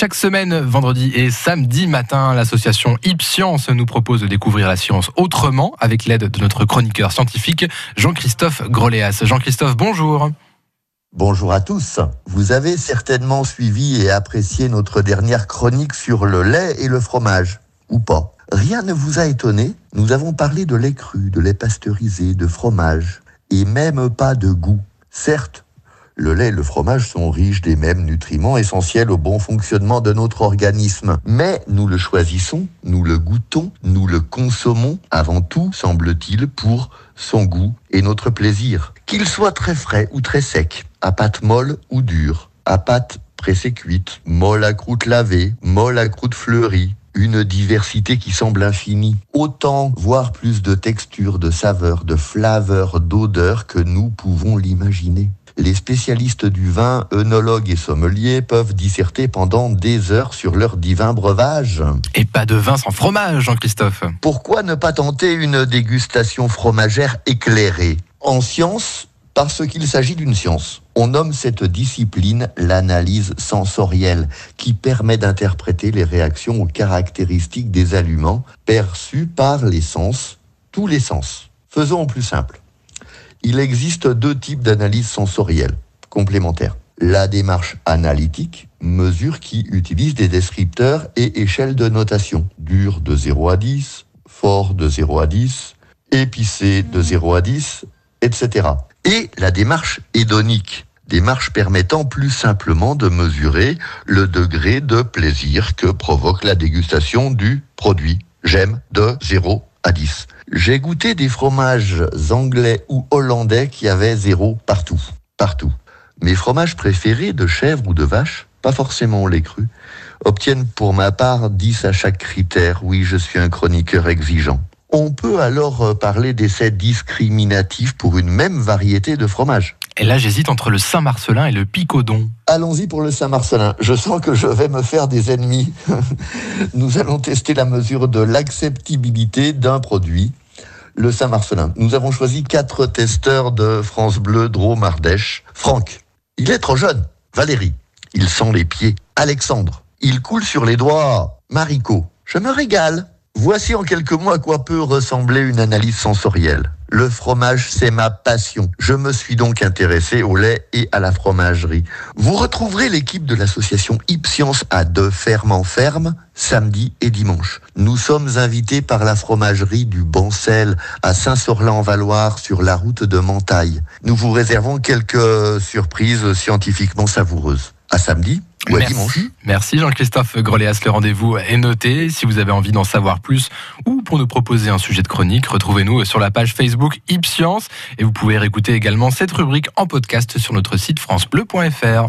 Chaque semaine, vendredi et samedi matin, l'association Ipscience nous propose de découvrir la science autrement avec l'aide de notre chroniqueur scientifique Jean-Christophe Groléas. Jean-Christophe, bonjour. Bonjour à tous. Vous avez certainement suivi et apprécié notre dernière chronique sur le lait et le fromage, ou pas. Rien ne vous a étonné, nous avons parlé de lait cru, de lait pasteurisé, de fromage, et même pas de goût. Certes, le lait et le fromage sont riches des mêmes nutriments essentiels au bon fonctionnement de notre organisme. Mais nous le choisissons, nous le goûtons, nous le consommons avant tout, semble-t-il, pour son goût et notre plaisir. Qu'il soit très frais ou très sec, à pâte molle ou dure, à pâte pressée cuite, molle à croûte lavée, molle à croûte fleurie, une diversité qui semble infinie. Autant, voire plus de textures, de saveurs, de flaveurs, d'odeurs que nous pouvons l'imaginer. Les spécialistes du vin, œnologues et sommeliers peuvent disserter pendant des heures sur leur divin breuvage. Et pas de vin sans fromage, Jean-Christophe. Pourquoi ne pas tenter une dégustation fromagère éclairée? En science, parce qu'il s'agit d'une science. On nomme cette discipline l'analyse sensorielle, qui permet d'interpréter les réactions aux caractéristiques des aliments perçus par les sens, tous les sens. Faisons plus simple. Il existe deux types d'analyse sensorielle complémentaires. La démarche analytique, mesure qui utilise des descripteurs et échelles de notation. Dur de 0 à 10, fort de 0 à 10, épicé de 0 à 10, etc et la démarche hédonique, démarche permettant plus simplement de mesurer le degré de plaisir que provoque la dégustation du produit. J'aime de 0 à 10. J'ai goûté des fromages anglais ou hollandais qui avaient 0 partout. Partout. Mes fromages préférés de chèvre ou de vache, pas forcément les crus, obtiennent pour ma part 10 à chaque critère. Oui, je suis un chroniqueur exigeant. On peut alors euh, parler d'essais discriminatifs pour une même variété de fromage. Et là, j'hésite entre le Saint-Marcelin et le Picodon. Allons-y pour le Saint-Marcelin. Je sens que je vais me faire des ennemis. Nous allons tester la mesure de l'acceptabilité d'un produit. Le Saint-Marcelin. Nous avons choisi quatre testeurs de France Bleu, Drôme, Ardèche. Franck. Il est trop jeune. Valérie. Il sent les pieds. Alexandre. Il coule sur les doigts. Maricot. Je me régale. Voici en quelques mots à quoi peut ressembler une analyse sensorielle. Le fromage, c'est ma passion. Je me suis donc intéressé au lait et à la fromagerie. Vous retrouverez l'équipe de l'association Ipscience à deux fermes ferme, samedi et dimanche. Nous sommes invités par la fromagerie du Bancel à Saint-Sorlin-en-Valoir sur la route de Mentaille. Nous vous réservons quelques surprises scientifiquement savoureuses. À samedi Merci. Merci Jean-Christophe Greléas. Le rendez-vous est noté. Si vous avez envie d'en savoir plus ou pour nous proposer un sujet de chronique, retrouvez-nous sur la page Facebook Ipscience et vous pouvez réécouter également cette rubrique en podcast sur notre site francebleu.fr.